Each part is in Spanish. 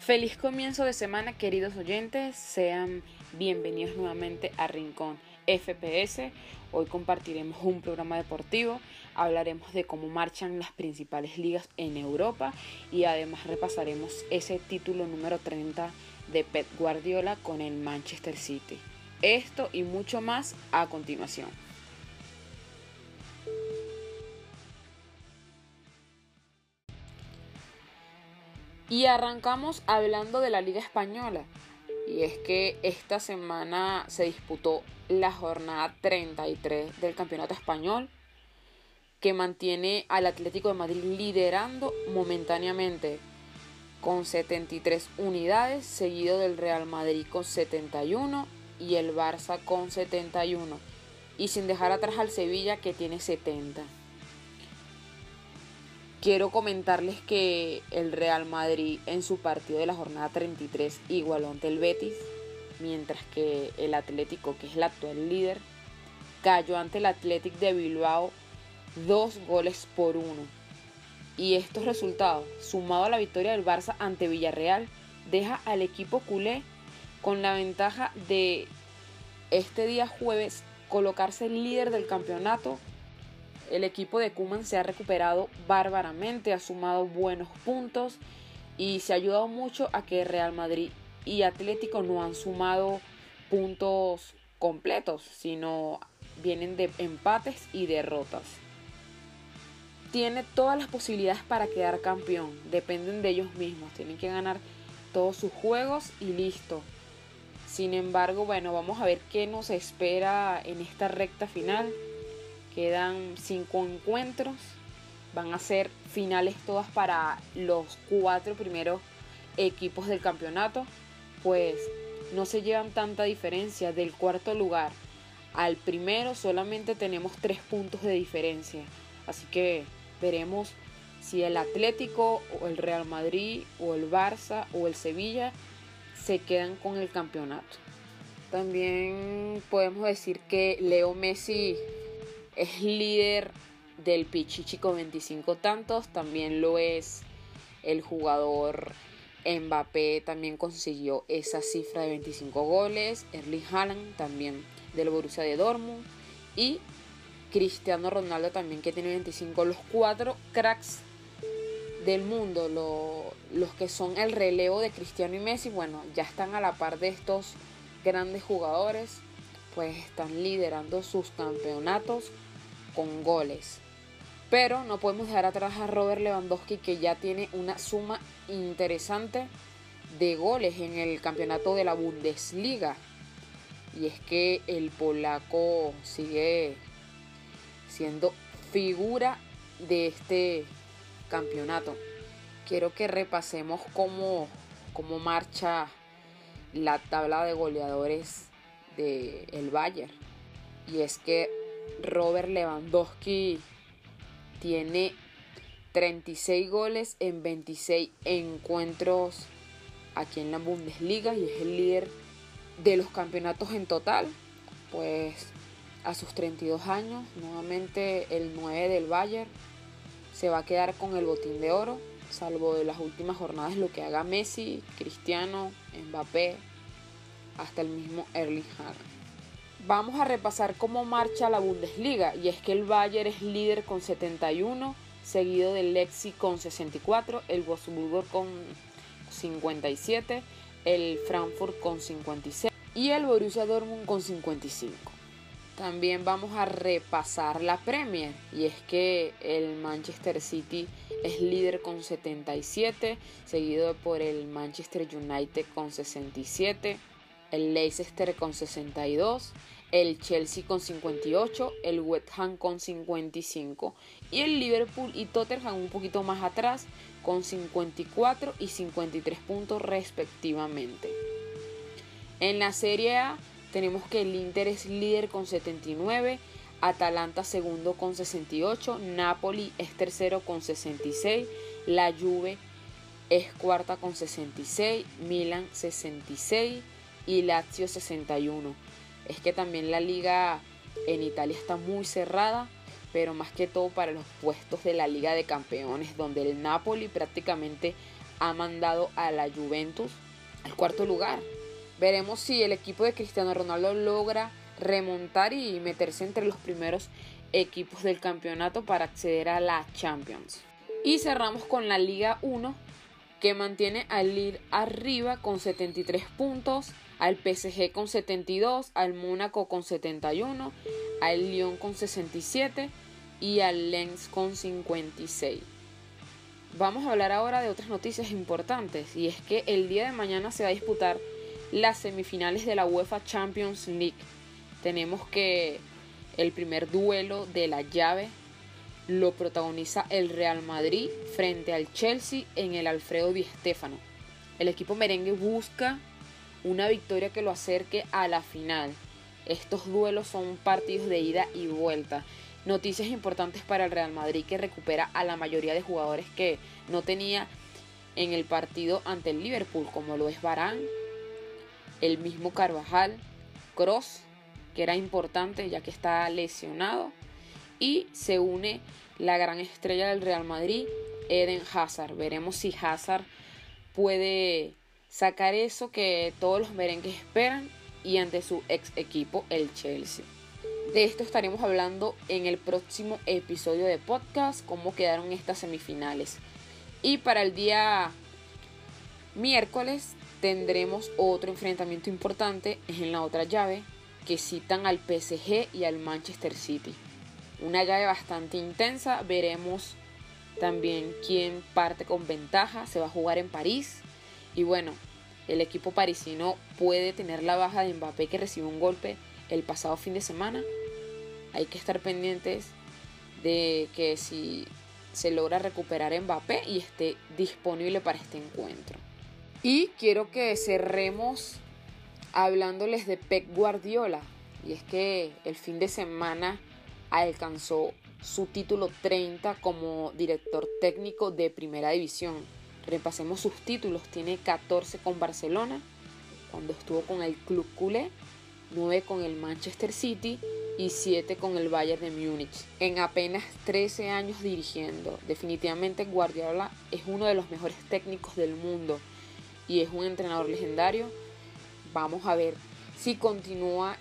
Feliz comienzo de semana queridos oyentes, sean bienvenidos nuevamente a Rincón FPS. Hoy compartiremos un programa deportivo, hablaremos de cómo marchan las principales ligas en Europa y además repasaremos ese título número 30 de Pep Guardiola con el Manchester City. Esto y mucho más a continuación. Y arrancamos hablando de la Liga Española. Y es que esta semana se disputó la jornada 33 del Campeonato Español, que mantiene al Atlético de Madrid liderando momentáneamente con 73 unidades, seguido del Real Madrid con 71 y el Barça con 71, y sin dejar atrás al Sevilla que tiene 70. Quiero comentarles que el Real Madrid en su partido de la jornada 33 igualó ante el Betis, mientras que el Atlético, que es el actual líder, cayó ante el Athletic de Bilbao dos goles por uno. Y estos resultados, sumado a la victoria del Barça ante Villarreal, deja al equipo culé con la ventaja de este día jueves colocarse líder del campeonato el equipo de Kuman se ha recuperado bárbaramente, ha sumado buenos puntos y se ha ayudado mucho a que Real Madrid y Atlético no han sumado puntos completos, sino vienen de empates y derrotas. Tiene todas las posibilidades para quedar campeón, dependen de ellos mismos, tienen que ganar todos sus juegos y listo. Sin embargo, bueno, vamos a ver qué nos espera en esta recta final. Quedan cinco encuentros. Van a ser finales todas para los cuatro primeros equipos del campeonato. Pues no se llevan tanta diferencia. Del cuarto lugar al primero solamente tenemos tres puntos de diferencia. Así que veremos si el Atlético o el Real Madrid o el Barça o el Sevilla se quedan con el campeonato. También podemos decir que Leo Messi es líder del Pichichi con 25 tantos, también lo es el jugador Mbappé, también consiguió esa cifra de 25 goles, Erling Haaland también del Borussia de Dortmund y Cristiano Ronaldo también que tiene 25, los cuatro cracks del mundo, los que son el relevo de Cristiano y Messi, bueno, ya están a la par de estos grandes jugadores, pues están liderando sus campeonatos con goles. Pero no podemos dejar atrás a Robert Lewandowski que ya tiene una suma interesante de goles en el campeonato de la Bundesliga. Y es que el polaco sigue siendo figura de este campeonato. Quiero que repasemos cómo, cómo marcha la tabla de goleadores del el Bayern. Y es que Robert Lewandowski tiene 36 goles en 26 encuentros aquí en la Bundesliga y es el líder de los campeonatos en total. Pues a sus 32 años, nuevamente el 9 del Bayern se va a quedar con el botín de oro, salvo de las últimas jornadas lo que haga Messi, Cristiano, Mbappé, hasta el mismo Erling Haaland. Vamos a repasar cómo marcha la Bundesliga y es que el Bayern es líder con 71, seguido del Lexi con 64, el Wolfsburgo con 57, el Frankfurt con 56 y el Borussia Dortmund con 55. También vamos a repasar la Premier y es que el Manchester City es líder con 77, seguido por el Manchester United con 67, el Leicester con 62, el Chelsea con 58, el West Ham con 55 y el Liverpool y Tottenham un poquito más atrás con 54 y 53 puntos respectivamente. En la Serie A tenemos que el Inter es líder con 79, Atalanta segundo con 68, Napoli es tercero con 66, la Juve es cuarta con 66, Milan 66, y Lazio 61. Es que también la liga en Italia está muy cerrada, pero más que todo para los puestos de la Liga de Campeones, donde el Napoli prácticamente ha mandado a la Juventus al cuarto lugar. Veremos si el equipo de Cristiano Ronaldo logra remontar y meterse entre los primeros equipos del campeonato para acceder a la Champions. Y cerramos con la Liga 1 que mantiene al Lille arriba con 73 puntos, al PSG con 72, al Mónaco con 71, al Lyon con 67 y al Lens con 56. Vamos a hablar ahora de otras noticias importantes y es que el día de mañana se va a disputar las semifinales de la UEFA Champions League. Tenemos que el primer duelo de la llave lo protagoniza el Real Madrid frente al Chelsea en el Alfredo Di Stéfano. El equipo merengue busca una victoria que lo acerque a la final. Estos duelos son partidos de ida y vuelta. Noticias importantes para el Real Madrid que recupera a la mayoría de jugadores que no tenía en el partido ante el Liverpool, como lo es Barán, el mismo Carvajal, Cross, que era importante ya que está lesionado, y se une la gran estrella del Real Madrid, Eden Hazard. Veremos si Hazard puede sacar eso que todos los merengues esperan y ante su ex equipo, el Chelsea. De esto estaremos hablando en el próximo episodio de podcast, cómo quedaron estas semifinales. Y para el día miércoles tendremos otro enfrentamiento importante en la otra llave que citan al PSG y al Manchester City una llave bastante intensa. Veremos también quién parte con ventaja. Se va a jugar en París. Y bueno, el equipo parisino puede tener la baja de Mbappé que recibió un golpe el pasado fin de semana. Hay que estar pendientes de que si se logra recuperar Mbappé y esté disponible para este encuentro. Y quiero que cerremos hablándoles de Pep Guardiola. Y es que el fin de semana alcanzó su título 30 como director técnico de Primera División. Repasemos sus títulos, tiene 14 con Barcelona, cuando estuvo con el Club Culé, 9 con el Manchester City y 7 con el Bayern de Múnich. En apenas 13 años dirigiendo, definitivamente Guardiola es uno de los mejores técnicos del mundo y es un entrenador legendario. Vamos a ver si continúa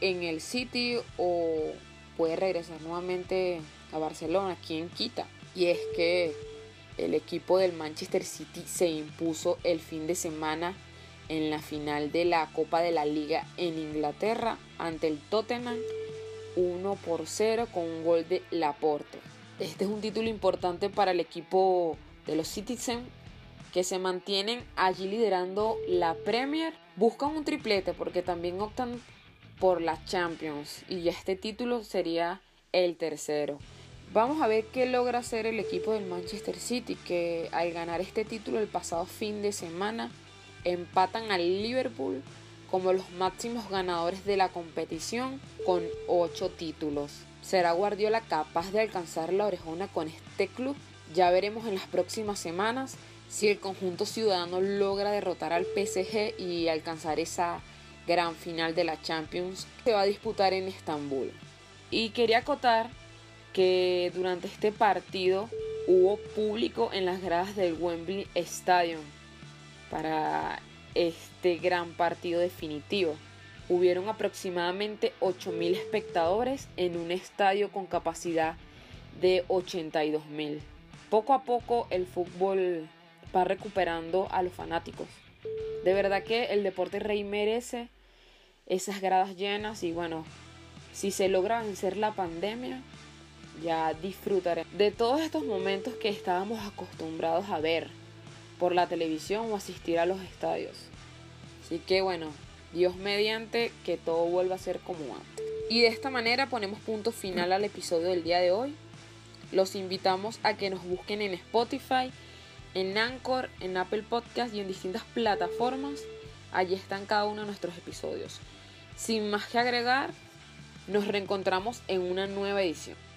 en el City o puede regresar nuevamente a Barcelona, quien quita? Y es que el equipo del Manchester City se impuso el fin de semana en la final de la Copa de la Liga en Inglaterra ante el Tottenham 1 por 0 con un gol de Laporte. Este es un título importante para el equipo de los Citizens que se mantienen allí liderando la Premier. Buscan un triplete porque también optan por la Champions y este título sería el tercero. Vamos a ver qué logra hacer el equipo del Manchester City que al ganar este título el pasado fin de semana empatan al Liverpool como los máximos ganadores de la competición con 8 títulos. ¿Será Guardiola capaz de alcanzar la orejona con este club? Ya veremos en las próximas semanas si el conjunto ciudadano logra derrotar al PSG y alcanzar esa gran final de la Champions se va a disputar en Estambul. Y quería acotar que durante este partido hubo público en las gradas del Wembley Stadium para este gran partido definitivo. Hubieron aproximadamente 8.000 espectadores en un estadio con capacidad de 82.000. Poco a poco el fútbol va recuperando a los fanáticos. De verdad que el deporte rey merece esas gradas llenas y bueno, si se logra vencer la pandemia, ya disfrutaré de todos estos momentos que estábamos acostumbrados a ver por la televisión o asistir a los estadios. Así que bueno, Dios mediante que todo vuelva a ser como antes. Y de esta manera ponemos punto final al episodio del día de hoy. Los invitamos a que nos busquen en Spotify, en Anchor, en Apple Podcast y en distintas plataformas. Allí están cada uno de nuestros episodios. Sin más que agregar, nos reencontramos en una nueva edición.